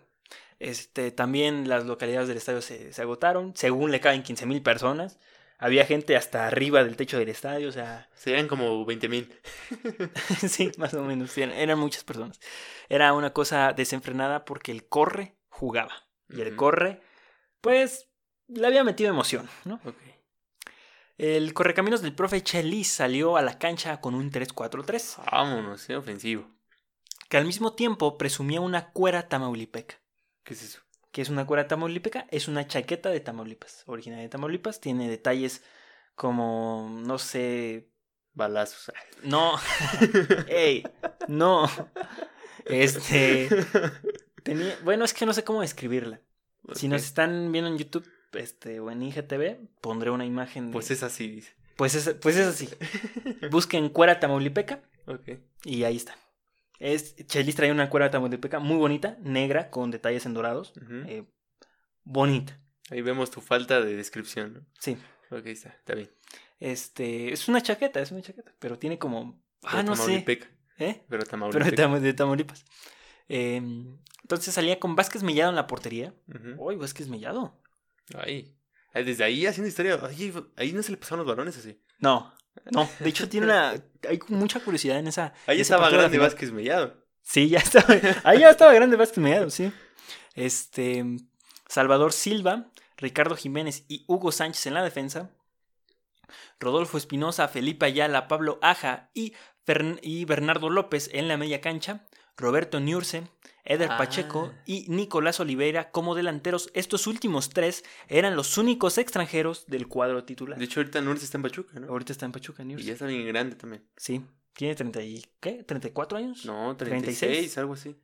Este, también las localidades del estadio se, se agotaron. Según le caben 15 mil personas. Había gente hasta arriba del techo del estadio. O sea, Serían como 20 mil. sí, más o menos. Eran, eran muchas personas. Era una cosa desenfrenada porque el corre jugaba. Y el corre, pues, le había metido emoción, ¿no? Ok. El correcaminos del profe Chelis salió a la cancha con un 3-4-3, Vámonos, ¿eh? ofensivo. que al mismo tiempo presumía una cuera tamaulipeca. ¿Qué es eso? ¿Qué es una cuera tamaulipeca? Es una chaqueta de Tamaulipas, originaria de Tamaulipas. Tiene detalles como, no sé, Balazos. no, ey, no. Este, tenía, bueno, es que no sé cómo describirla. Si nos están viendo en YouTube este, o en IGTV, pondré una imagen. de- Pues es así, dice. pues, es, pues es así. Busquen cuera tamaulipeca Ok. y ahí está. Es, Chelis trae una cuera tamaulipeca muy bonita, negra, con detalles en dorados. Eh, bonita, Ahí vemos tu falta de descripción, ¿no? sí. Ok, está, está bien. Este, es una chaqueta, es una chaqueta, pero tiene como, ah, Pero no sé. ¿eh? Pero Pero de, Tamaulipeca. Tam- de Tamaulipas. Em, entonces salía con Vázquez Mellado en la portería. Uy, Vázquez Mellado. Ahí. Desde ahí haciendo historia. Ahí, ahí no se le pasaron los balones así. No, no, de hecho tiene una, hay mucha curiosidad en esa. Ahí en estaba grande. Vázquez Mellado. Sí, ya estaba, ahí ya estaba grande Vázquez Mellado, sí. Este, Salvador Silva, Ricardo Jiménez y Hugo Sánchez en la defensa. Rodolfo Espinosa, Felipe Ayala, Pablo Aja y, Fern- y Bernardo López en la media cancha. Roberto Niurse, Eder Ah. Pacheco y Nicolás Oliveira como delanteros. Estos últimos tres eran los únicos extranjeros del cuadro titular. De hecho, ahorita Nurse está en Pachuca, ¿no? Ahorita está en Pachuca, Y Niurse. ya está bien grande también. Sí, tiene 30 y, ¿qué? ¿34 años? No, 36, 36, algo así.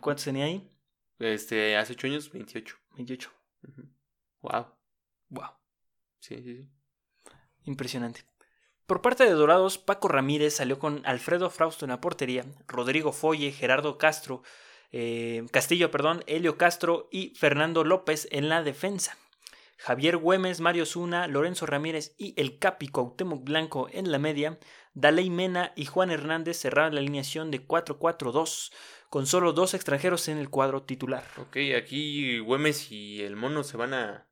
¿Cuántos tenía ahí? Este, hace 8 años, 28. 28. Wow. Wow. Sí, sí, sí. Impresionante. Por parte de Dorados, Paco Ramírez salió con Alfredo Frausto en la portería, Rodrigo Folle, Gerardo Castro, eh, Castillo, perdón, Helio Castro y Fernando López en la defensa. Javier Güemes, Mario Zuna, Lorenzo Ramírez y el Capi Cuauhtémoc Blanco en la media. Daley Mena y Juan Hernández cerraron la alineación de 4-4-2, con solo dos extranjeros en el cuadro titular. Ok, aquí Güemes y el mono se van a.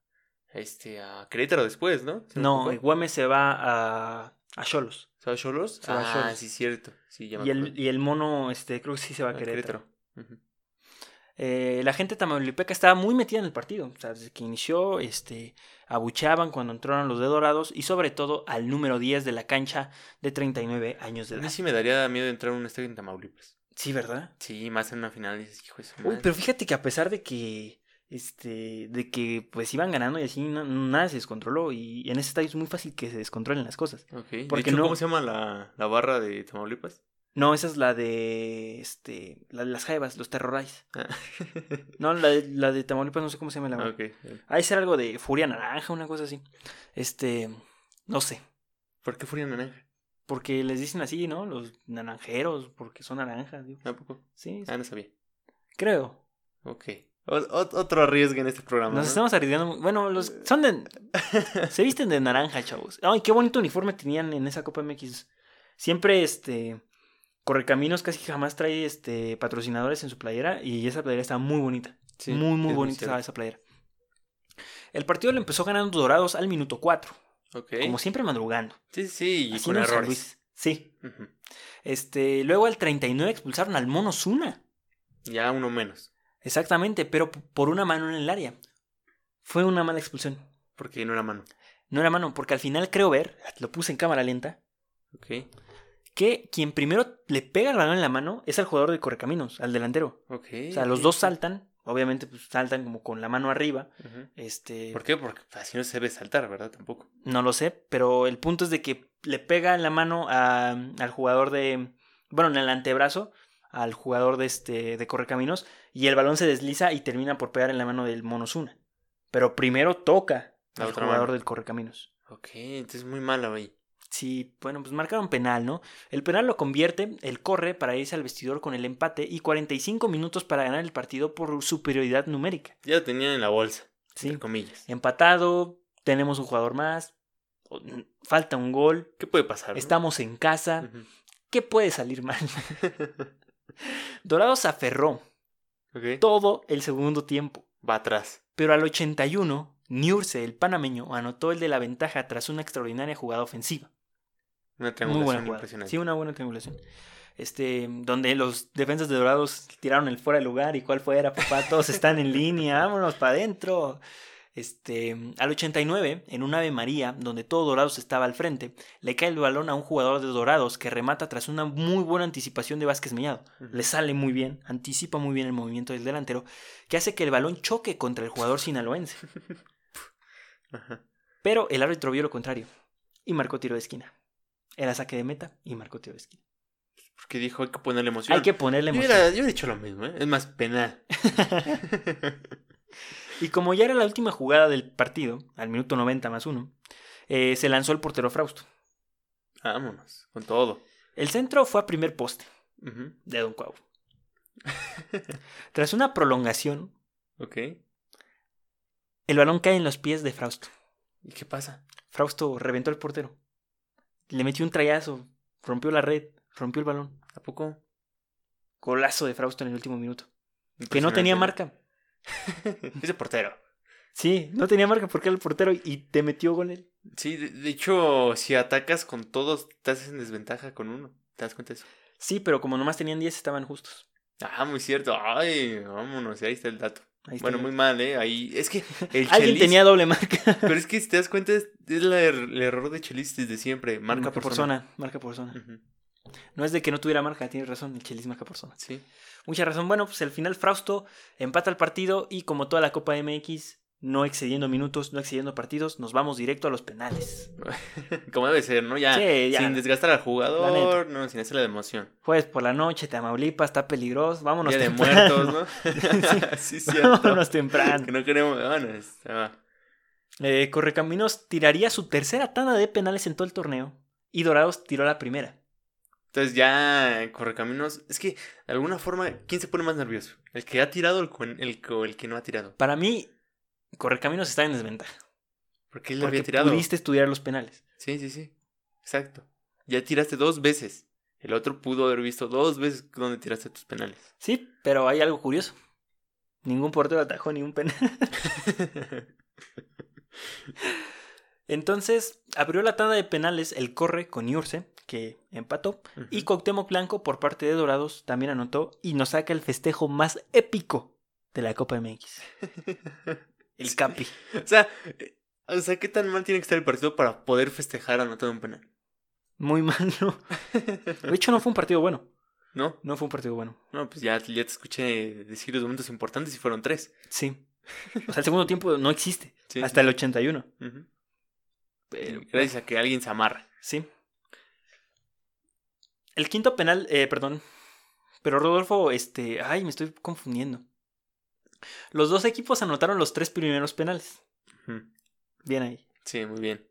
Este, a Querétaro después, ¿no? ¿Se me No? Güemes se va a, a Cholos. ¿Se va a Cholos? A ah, Xolos. sí, cierto. Sí, ya me Y el, y el mono, este, creo que sí se va a A Querétaro. Ujú. Eh, la gente tamaulipeca estaba muy metida en el partido. O sea, desde que inició, este, abucheaban cuando entraron los de Dorados y sobre todo al número 10 de la cancha de 39 años de A edad. mí sí me daría miedo entrar a un estadio en Tamaulipas. Sí, ¿verdad? Sí, más en una final. Dices, hijo de su Uy, pero fíjate que a pesar de que, este, de que pues iban ganando y así, no- nada se descontroló. Y en ese estadio es muy fácil que se descontrolen las cosas. De hecho, no- ¿cómo se llama la, la barra de Tamaulipas? No, esa es la de, este, la de las jaivas, los terrorais. Ah. No, la de, la de Tamaulipas no sé cómo se llama la barra. ok. Ha de ser algo de furia naranja, una cosa así. Este, no sé. ¿Por qué Furia Naranja? Porque les dicen así, ¿no? Los naranjeros, porque son naranjas. digo. ¿A poco? Sí, Ah, no sabía. creo. Ok. Otro arriesgue en este programa. Nos ¿no? estamos arriesgando. Bueno, los son de. se visten de naranja, chavos. Ay, qué bonito uniforme tenían en esa Copa MX. Siempre, este. Correcaminos casi jamás trae este patrocinadores en su playera y esa playera está muy bonita. Sí, muy, muy es bonita esa, esa playera. El partido lo empezó ganando Dorados al minuto 4, Ok. como siempre madrugando. Sí, sí, y Así con no errores. Luis. Sí. Este, luego al 39 expulsaron al Mono Zuna. Ya uno menos. Exactamente, pero por una mano en el área. Fue una mala expulsión. Porque no era mano. No era mano, porque al final creo ver, lo puse en cámara lenta, Ok. Que quien primero le pega el balón en la mano es al jugador de Correcaminos, al delantero. O sea, los dos saltan, obviamente pues, saltan como con la mano arriba. Este, ¿Por qué? Porque así no se debe saltar, ¿verdad? Tampoco. no lo sé, pero el punto es de que le pega en la mano a- al jugador de, bueno, en el antebrazo, al jugador de este de Correcaminos y el balón se desliza y termina por pegar en la mano del Monosuna. Pero primero toca al jugador mano. del Correcaminos. Ok, entonces muy malo ahí. Sí, bueno, pues marcaron penal, ¿no? El penal lo convierte, él corre para irse al vestidor con el empate y 45 minutos para ganar el partido por superioridad numérica. Ya lo tenían en la bolsa, Sí. entre comillas. Empatado, tenemos un jugador más, falta un gol, ¿Qué puede pasar? no? estamos en casa. ¿qué puede salir mal? Dorados se aferró todo el segundo tiempo, Va atrás. pero al 81, Niurse, el panameño, anotó el de la ventaja tras una extraordinaria jugada ofensiva. Una Muy buena triangulación jugada. impresionante. Sí, una buena triangulación. Este, donde los defensas de Dorados tiraron el fuera de lugar y cuál fuera, papá, todos están en línea, vámonos para adentro. Este, al 89, en un Ave María, donde todo Dorados estaba al frente, le cae el balón a un jugador de Dorados que remata tras una muy buena anticipación de Vázquez Mellado. Ujú. Le sale muy bien, anticipa muy bien el movimiento del delantero, que hace que el balón choque contra el jugador sinaloense. Pero el árbitro vio lo contrario y marcó tiro de esquina. Era saque de meta y marcó tiro de esquina. Porque dijo, hay que ponerle emoción. Hay que ponerle Yo emoción. yo hubiera dicho lo mismo, ¿eh? Es más, penal. Y como ya era la última jugada del partido, al minuto 90 más uno, eh, se lanzó el portero Frausto. Vámonos, con todo. El centro fue a primer poste de Don Cuau. Tras una prolongación, Ok. el balón cae en los pies de Frausto. ¿Y qué pasa? Frausto reventó al portero. Le metió un trayazo, rompió la red, rompió el balón. ¿A poco? Golazo de Frausto en el último minuto. Que no tenía marca. Ese portero. Sí, no tenía marca porque era el portero y te metió gol él. Sí, de, de hecho, si atacas con todos, estás en desventaja con uno. ¿Te das cuenta de eso? Sí, pero como nomás tenían 10 estaban justos. Ah, muy cierto. Ay, vámonos, ahí está el dato. Ahí bueno, muy mal, ¿eh? Ahí. Es que el Alguien Chelis- tenía doble marca. Pero es que si te das cuenta, es, es la er- el error de Chelis desde siempre. Marca, por, zona. Marca por zona. Ujú, No es de que no tuviera marca, tienes razón, el Chelis marca por zona. Sí. Mucha razón. Bueno, pues al final Frausto empata el partido y como toda la Copa MX, no excediendo minutos, no excediendo partidos, nos vamos directo a los penales. Como debe ser, ¿no? Ya, Sí, ya. sin desgastar al jugador, no, sin hacerle de emoción. Jueves por la noche, Tamaulipas, está peligroso, vámonos Día de temprano. muertos, ¿no? sí, cierto. vámonos temprano. Que no queremos. Bueno, está- Eh, Correcaminos tiraría su tercera tanda de penales en todo el torneo y Dorados tiró la primera. Entonces ya Correcaminos. Es que de alguna forma, ¿quién se pone más nervioso? ¿El que ha tirado o el, el, el que no ha tirado? Para mí, Correcaminos está en desventaja. Porque él Porque había tirado. pudiste estudiar los penales. Sí, sí, sí. Exacto. Ya tiraste dos veces. El otro pudo haber visto dos veces dónde tiraste tus penales. Sí, pero hay algo curioso. Ningún portero atajó ni un penal. Entonces, abrió la tanda de penales el Corre con Iurse, que empató. Y Cuauhtémoc Blanco, por parte de Dorados, también anotó y nos saca el festejo más épico de la Copa MX. El. Capi. O sea, eh, o sea, ¿qué tan mal tiene que estar el partido para poder festejar anotando un penal? Muy malo. De hecho, no fue un partido bueno. ¿No? No fue un partido bueno. No, pues ya, ya te escuché decir los momentos importantes y fueron tres. Sí. O sea, el segundo tiempo no existe. Sí, hasta el 81. Ujú. Pero, Gracias a que alguien se amarra. Sí. El quinto penal, eh, perdón. Pero Rodolfo, este. Ay, me estoy confundiendo. Los dos equipos anotaron los tres primeros penales. Bien ahí. Sí, muy bien.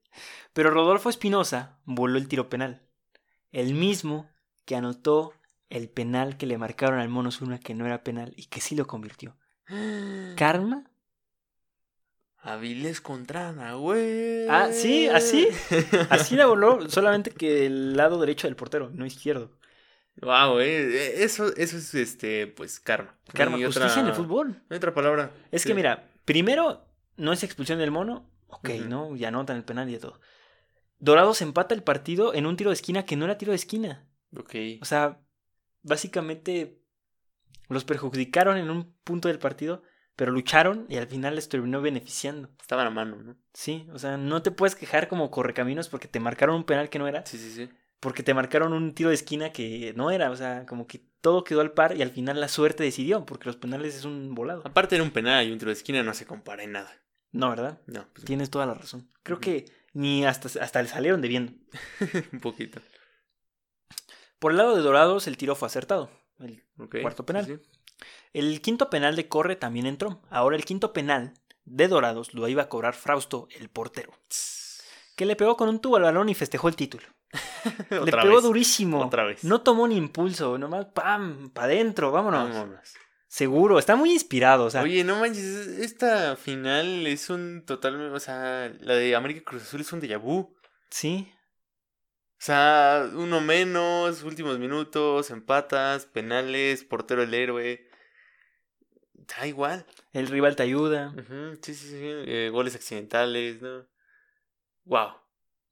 Pero Rodolfo Espinosa voló el tiro penal. El mismo que anotó el penal que le marcaron al Mono Zuna que no era penal y que sí lo convirtió. ¿Karma? Aviles contra Nahuel. Ah, sí, así. Así la voló, solamente que el lado derecho del portero, no izquierdo. Wow, eh, eso, eso es este, pues karma. Karma, No justicia otra- en el fútbol. no hay otra palabra. Es Sí. que mira, primero no es expulsión del mono, ok. ¿no? Ya anotan el penal y de todo. Dorados empata el partido en un tiro de esquina que no era tiro de esquina. Ok. O sea, básicamente los perjudicaron en un punto del partido, pero lucharon y al final les terminó beneficiando. Estaban a mano, ¿no? Sí, o sea, no te puedes quejar como correcaminos porque te marcaron un penal que no era, Sí, sí, sí. Porque te marcaron un tiro de esquina que no era, o sea, como que todo quedó al par y al final la suerte decidió, porque los penales es un volado. Aparte era un penal y un tiro de esquina no se compara en nada. No, ¿verdad? No, pues Tienes toda la razón. Creo que ni hasta, hasta le salieron debiendo. un poquito. Por el lado de Dorados, el tiro fue acertado. El, Cuarto sí, penal. sí. el quinto penal de Corre también entró. Ahora el quinto penal de Dorados lo iba a cobrar Frausto, el portero. que le pegó con un tubo al balón y festejó el título. le Otra pegó vez. durísimo. Otra vez. No tomó ni impulso, nomás pam, para adentro, vámonos. Vámonos. Seguro, está muy inspirado, o sea, Oye, no manches, esta final es un total, o sea, la de América Cruz Azul es un déjà vu. O sí. sea, uno menos, últimos minutos, empatas, penales, portero el héroe. Da igual. El rival te ayuda. Sí, sí, sí. eh, goles accidentales, ¿no? Wow.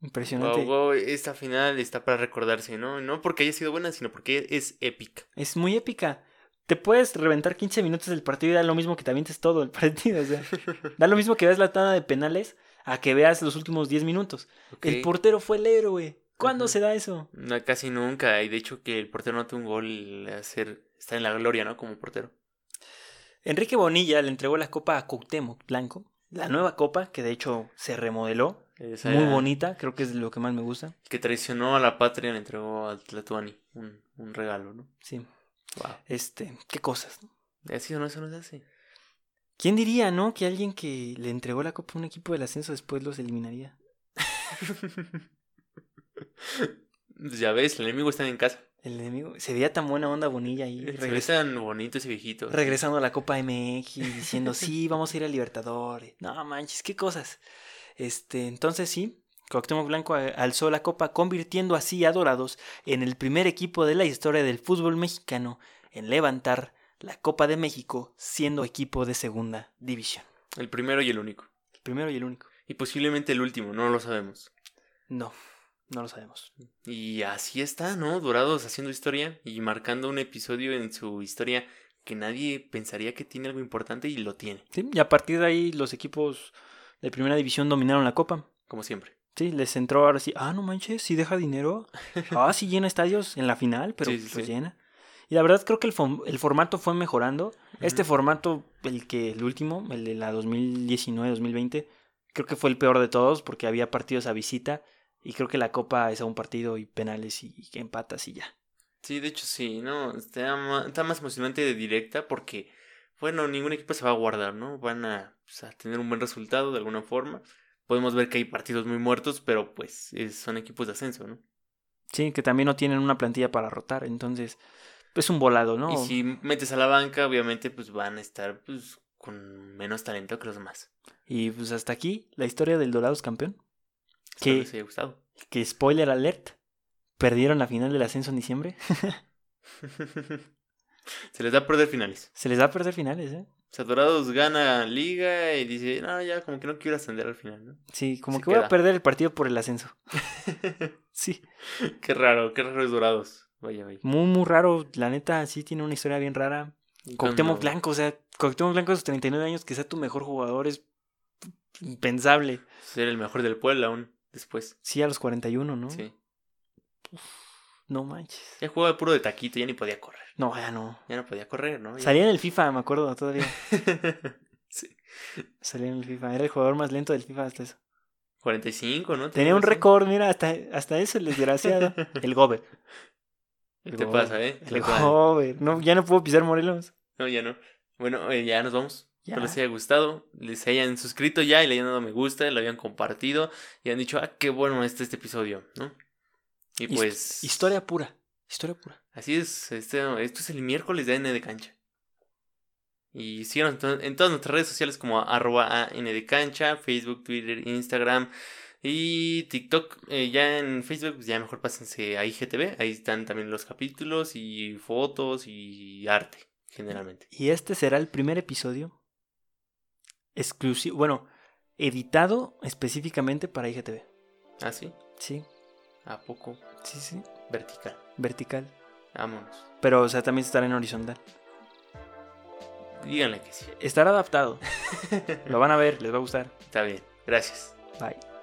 Impresionante. Wow, wow, esta final está para recordarse, ¿no? No porque haya sido buena, sino porque es épica. Es muy épica. Te puedes reventar 15 minutos del partido y da lo mismo que te avientes todo el partido. O sea, da lo mismo que veas la tanda de penales a que veas los últimos 10 minutos. El portero fue el héroe. ¿Cuándo se da eso? No, casi nunca. Y de hecho que el portero note un gol hacer está en la gloria, ¿no? Como portero. Enrique Bonilla le entregó la copa a Cuauhtémoc Blanco. La nueva copa, que de hecho se remodeló. Esa Muy bonita, creo que es lo que más me gusta. Que traicionó a la patria, le entregó al Tlatuani un, un regalo, ¿no? Sí. Wow. Este, qué cosas. Así o no, eso no se hace. ¿Quién diría, no? Que alguien que le entregó la copa a un equipo del ascenso después los eliminaría. Ya ves, el enemigo está en casa. El enemigo. Se veía tan buena onda Bonilla ahí. Se ve regres- tan bonito ese viejito. regresando a la Copa MX, diciendo, sí, vamos a ir a Libertadores. No manches, qué cosas. Este, entonces sí, Cuauhtémoc Blanco a- alzó la copa, convirtiendo así a Dorados en el primer equipo de la historia del fútbol mexicano en levantar la Copa de México siendo equipo de segunda división. El primero y el único. El primero y el único. Y posiblemente el último, no lo sabemos. No, no lo sabemos. Y así está, ¿no? Dorados haciendo historia y marcando un episodio en su historia que nadie pensaría que tiene algo importante y lo tiene, Sí, y a partir de ahí los equipos de primera división dominaron la copa. como siempre. Sí, les entró ahora sí. Ah, no manches, sí deja dinero. Ah, sí llena estadios en la final, pero Sí, sí, pues sí. llena. Y la verdad creo que el, formato fue mejorando. Este formato, el que el último, el de la 2019-2020, creo que fue el peor de todos porque había partidos a visita y creo que la copa es a un partido y penales y, y empatas y ya. Sí, de hecho sí, ¿no? Está, está más emocionante de directa porque, bueno, ningún equipo se va a guardar, ¿no? Van a, pues, a tener un buen resultado de alguna forma. Podemos ver que hay partidos muy muertos, pero pues es- son equipos de ascenso, ¿no? Sí, que también no tienen una plantilla para rotar, entonces es un volado, ¿no? Y si metes a la banca, obviamente, pues van a estar pues, con menos talento que los demás. Y pues hasta aquí la historia del Dorados campeón. Espero ¿Qué? les haya gustado. Que spoiler alert, perdieron la final del ascenso en diciembre. Se les da a perder finales. Se les da a perder finales, ¿eh? O sea, Dorados gana liga y dice, no, ya como que no quiero ascender al final, ¿no? Sí, como Se que voy a perder el partido por el ascenso. Sí, qué raro, qué raro es Dorados. Vaya, vaya. muy, muy raro. La neta, sí tiene una historia bien rara. Cuauhtémoc Blanco, o sea, Cuauhtémoc Blanco a sus 39 años, que sea tu mejor jugador es impensable. Ser el mejor del pueblo aún después. Sí, a los 41, ¿no? Sí. No manches. Ya jugaba puro de taquito, ya ni podía correr. No, ya no. Ya no podía correr, ¿no? Ya- Salía en el FIFA, me acuerdo todavía. sí. Salía en el FIFA. Era el jugador más lento del FIFA hasta eso. 45, ¿no? Tenía un récord, mira, hasta, hasta eso, el desgraciado. El Gober. ¿Qué te pasa, eh? El. Gober. No, ya no puedo pisar Morelos. No, ya no. Bueno, eh, ya nos vamos. Espero les haya gustado, les hayan suscrito ya y le hayan dado me gusta, lo hayan compartido y han dicho, ah, qué bueno está este episodio, ¿no? Y pues... Historia pura. Historia pura. Así es, este, esto es el miércoles de AN de cancha. Y síganos en todas nuestras redes sociales como arroba AN de cancha, Facebook, Twitter, Instagram y TikTok. Eh, ya en Facebook, pues ya mejor pásense a IGTV, ahí están también los capítulos y fotos y arte, generalmente. Y este será el primer episodio exclusivo, bueno, editado específicamente para IGTV. ¿Ah, sí? Sí, ¿A poco? sí, sí. Vertical. Vertical. Vámonos. Pero, o sea, también estará en horizontal. Díganle que sí. Estará adaptado. Lo van a ver, les va a gustar. Está bien. Gracias. Bye.